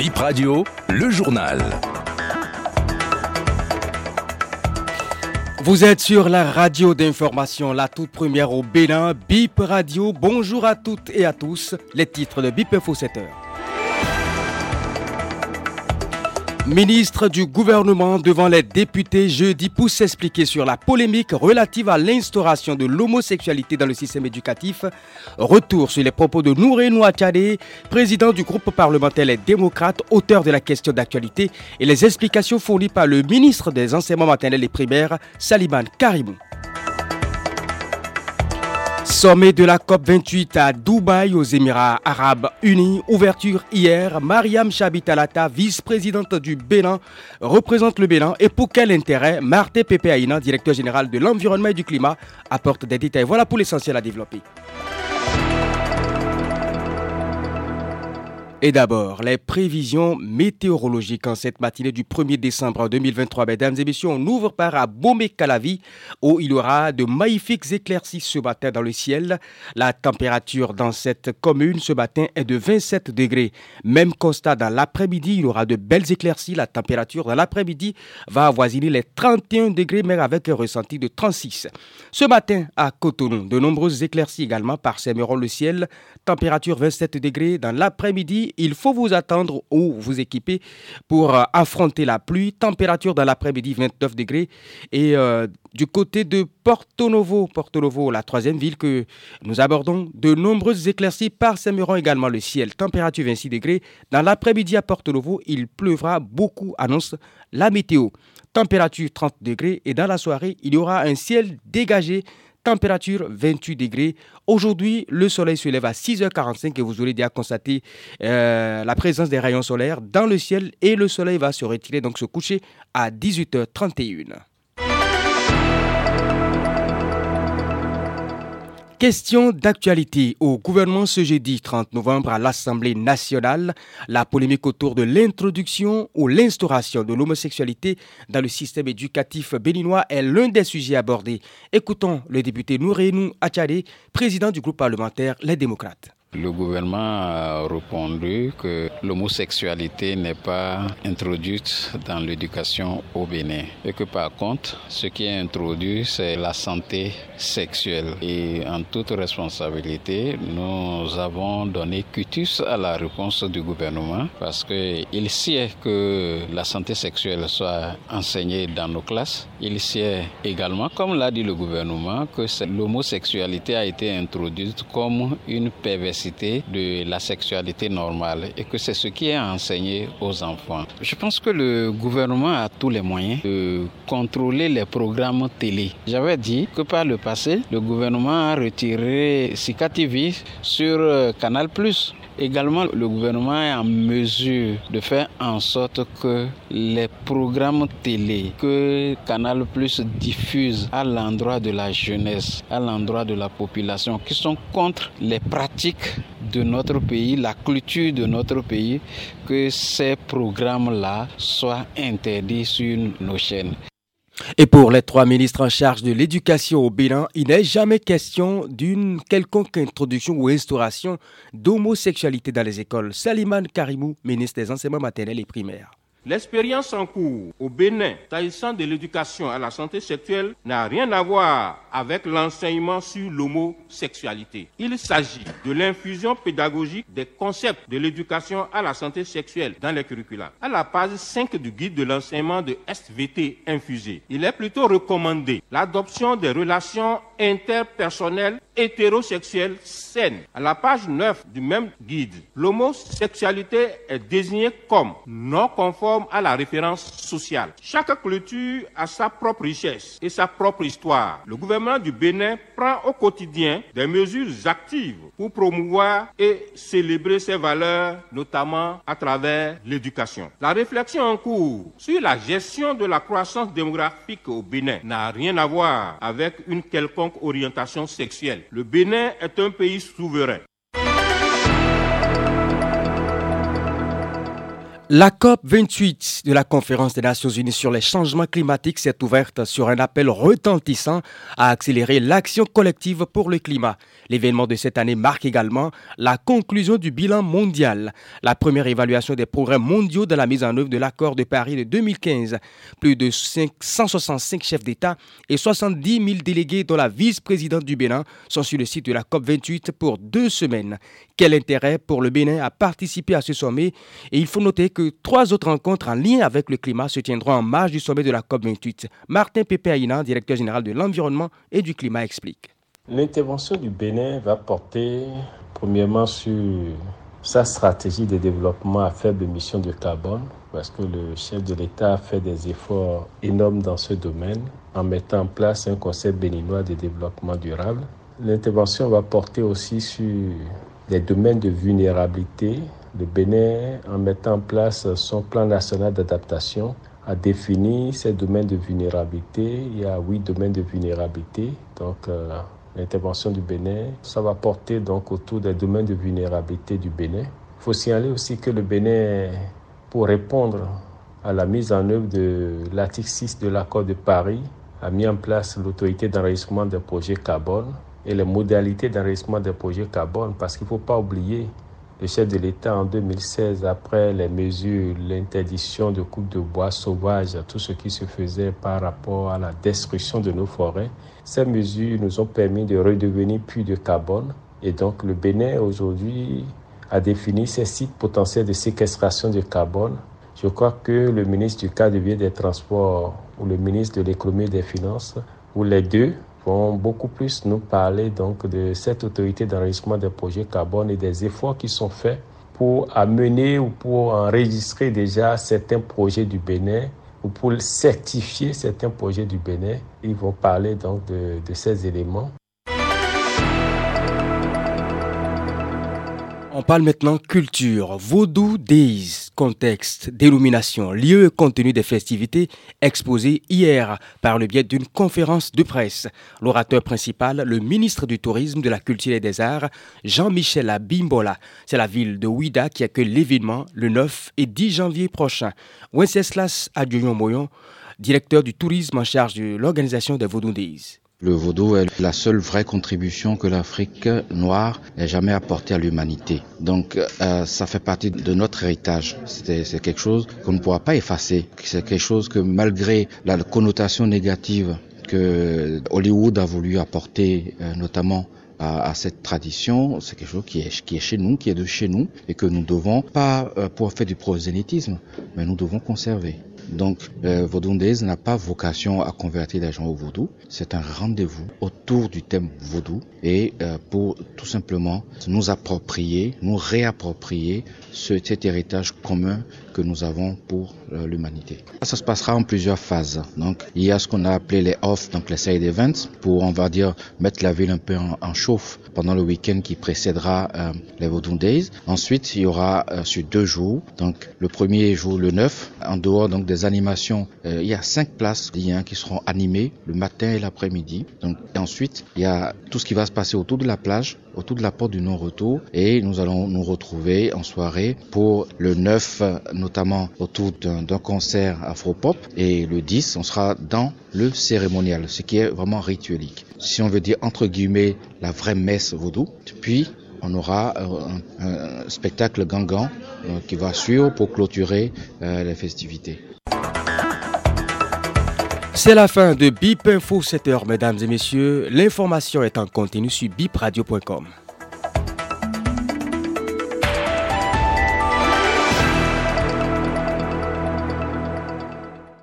Bip Radio, le journal. Vous êtes sur la radio d'information, la toute première au Bénin, Bip Radio. Bonjour à toutes et à tous. Les titres de Bip Info 7 heures. Ministre du gouvernement devant les députés jeudi pour s'expliquer sur la polémique relative à l'instauration de l'homosexualité dans le système éducatif. Retour sur les propos de Nouré Nouachade, président du groupe parlementaire Les Démocrates, auteur de la question d'actualité, et les explications fournies par le ministre des enseignements maternels et primaires, Saliman Karimou. Sommet de la COP28 à Dubaï aux Émirats arabes unis. Ouverture hier. Mariam Chabitalata, vice-présidente du Bénin, représente le Bénin. Et pour quel intérêt Marté Pepe Aïna, directeur général de l'environnement et du climat, apporte des détails. Voilà pour l'essentiel à développer. Et d'abord, les prévisions météorologiques en cette matinée du 1er décembre 2023. Mesdames et messieurs, on ouvre par à Bomé-Calavi où il y aura de magnifiques éclaircies ce matin dans le ciel. La température dans cette commune ce matin est de 27 degrés. Même constat dans l'après-midi, il y aura de belles éclaircies. La température dans l'après-midi va avoisiner les 31 degrés, mais avec un ressenti de 36. Ce matin, à Cotonou, de nombreuses éclaircies également par parsemeront le ciel. Température 27 degrés dans l'après-midi il faut vous attendre ou vous équiper pour euh, affronter la pluie. Température dans l'après-midi 29 degrés. Et euh, du côté de Porto Novo, Porto Novo, la troisième ville que nous abordons, de nombreuses éclaircies parsemeront également le ciel. Température 26 degrés. Dans l'après-midi à Porto Novo, il pleuvra beaucoup, annonce la météo. Température 30 degrés. Et dans la soirée, il y aura un ciel dégagé température 28 degrés. Aujourd'hui, le soleil se lève à 6h45 et vous aurez déjà constaté euh, la présence des rayons solaires dans le ciel et le soleil va se retirer, donc se coucher à 18h31. Question d'actualité au gouvernement ce jeudi 30 novembre à l'Assemblée nationale. La polémique autour de l'introduction ou l'instauration de l'homosexualité dans le système éducatif béninois est l'un des sujets abordés. Écoutons le député Nourenou Achade, président du groupe parlementaire Les Démocrates. Le gouvernement a répondu que l'homosexualité n'est pas introduite dans l'éducation au Bénin et que par contre, ce qui est introduit, c'est la santé sexuelle. Et en toute responsabilité, nous avons donné cutus à la réponse du gouvernement parce qu'il sait que la santé sexuelle soit enseignée dans nos classes. Il sait également, comme l'a dit le gouvernement, que l'homosexualité a été introduite comme une perversion de la sexualité normale et que c'est ce qui est enseigné aux enfants. Je pense que le gouvernement a tous les moyens de contrôler les programmes télé. J'avais dit que par le passé, le gouvernement a retiré Sika TV sur euh, Canal+. Également, le gouvernement est en mesure de faire en sorte que les programmes télé que Canal Plus diffuse à l'endroit de la jeunesse, à l'endroit de la population, qui sont contre les pratiques de notre pays, la culture de notre pays, que ces programmes-là soient interdits sur nos chaînes. Et pour les trois ministres en charge de l'éducation au Bénin, il n'est jamais question d'une quelconque introduction ou instauration d'homosexualité dans les écoles. Saliman Karimou, ministre des enseignements maternels et primaires. L'expérience en cours au Bénin, s'agissant de l'éducation à la santé sexuelle, n'a rien à voir avec l'enseignement sur l'homosexualité. Il s'agit de l'infusion pédagogique des concepts de l'éducation à la santé sexuelle dans les curricula. À la page 5 du guide de l'enseignement de SVT infusé, il est plutôt recommandé l'adoption des relations interpersonnelles hétérosexuelles saines. À la page 9 du même guide, l'homosexualité est désignée comme non conforme à la référence sociale. Chaque culture a sa propre richesse et sa propre histoire. Le gouvernement du Bénin prend au quotidien des mesures actives pour promouvoir et célébrer ses valeurs, notamment à travers l'éducation. La réflexion en cours sur la gestion de la croissance démographique au Bénin n'a rien à voir avec une quelconque orientation sexuelle. Le Bénin est un pays souverain. La COP 28 de la Conférence des Nations Unies sur les changements climatiques s'est ouverte sur un appel retentissant à accélérer l'action collective pour le climat. L'événement de cette année marque également la conclusion du bilan mondial, la première évaluation des progrès mondiaux dans la mise en œuvre de l'accord de Paris de 2015. Plus de 165 chefs d'État et 70 000 délégués dont la vice-présidente du Bénin sont sur le site de la COP 28 pour deux semaines. Quel intérêt pour le Bénin à participer à ce sommet? Et il faut noter que trois autres rencontres en lien avec le climat se tiendront en marge du sommet de la COP28. Martin Pépé directeur général de l'environnement et du climat, explique. L'intervention du Bénin va porter premièrement sur sa stratégie de développement à faible émission de carbone, parce que le chef de l'État a fait des efforts énormes dans ce domaine en mettant en place un concept béninois de développement durable. L'intervention va porter aussi sur les domaines de vulnérabilité le Bénin, en mettant en place son plan national d'adaptation, a défini ses domaines de vulnérabilité. Il y a huit domaines de vulnérabilité. Donc, euh, l'intervention du Bénin, ça va porter donc autour des domaines de vulnérabilité du Bénin. Il faut signaler aussi que le Bénin, pour répondre à la mise en œuvre de l'article 6 de l'accord de Paris, a mis en place l'autorité d'enregistrement des projets carbone et les modalités d'enregistrement des projets carbone parce qu'il ne faut pas oublier le chef de l'État en 2016, après les mesures, l'interdiction de coupe de bois sauvage, tout ce qui se faisait par rapport à la destruction de nos forêts, ces mesures nous ont permis de redevenir puits de carbone. Et donc le Bénin aujourd'hui a défini ses sites potentiels de séquestration de carbone. Je crois que le ministre du cadre de vie des Transports ou le ministre de l'Économie et des Finances, ou les deux, vont beaucoup plus nous parler donc de cette autorité d'enregistrement des projets carbone et des efforts qui sont faits pour amener ou pour enregistrer déjà certains projets du Bénin ou pour certifier certains projets du Bénin. Ils vont parler donc de, de ces éléments. On parle maintenant culture, Vaudou Days, contexte, dénomination, lieu et contenu des festivités exposées hier par le biais d'une conférence de presse. L'orateur principal, le ministre du Tourisme, de la Culture et des Arts, Jean-Michel Abimbola. C'est la ville de Ouida qui accueille l'événement le 9 et 10 janvier prochain. Wenceslas Adjoyon Moyon, directeur du tourisme en charge de l'organisation des Vaudou Days. Le vaudou est la seule vraie contribution que l'Afrique noire ait jamais apportée à l'humanité. Donc euh, ça fait partie de notre héritage. C'est quelque chose qu'on ne pourra pas effacer. C'est quelque chose que malgré la connotation négative que Hollywood a voulu apporter, euh, notamment à, cette tradition, c'est quelque chose qui est, qui est chez nous, qui est de chez nous, et que nous devons pas euh, pour faire du prosélytisme, mais nous devons conserver. Donc, euh, n'a pas vocation à convertir les gens au vaudou. C'est un rendez-vous autour du thème vaudou et euh, pour tout simplement nous approprier, nous réapproprier cet héritage commun nous avons pour euh, l'humanité. Ça se passera en plusieurs phases. Donc, il y a ce qu'on a appelé les off, donc les side events, pour on va dire mettre la ville un peu en, chauffe pendant le week-end qui précédera euh, les Vaudou Days. Ensuite, il y aura euh, sur deux jours, donc le premier jour, le 9, en dehors donc des animations, il y a cinq places qui seront animées le matin et l'après-midi. Donc, ensuite, il y a tout ce qui va se passer autour de la plage, autour de la porte du non-retour, et nous allons nous retrouver en soirée pour le 9 notamment autour d'un concert afro-pop. Et le 10, on sera dans le cérémonial, ce qui est vraiment rituelique. Si on veut dire entre guillemets la vraie messe vaudou. Puis on aura euh, un, spectacle gangan euh, qui va suivre pour clôturer euh, les festivités. C'est la fin de BIP Info 7h, mesdames et messieurs. L'information est en continu sur bipradio.com.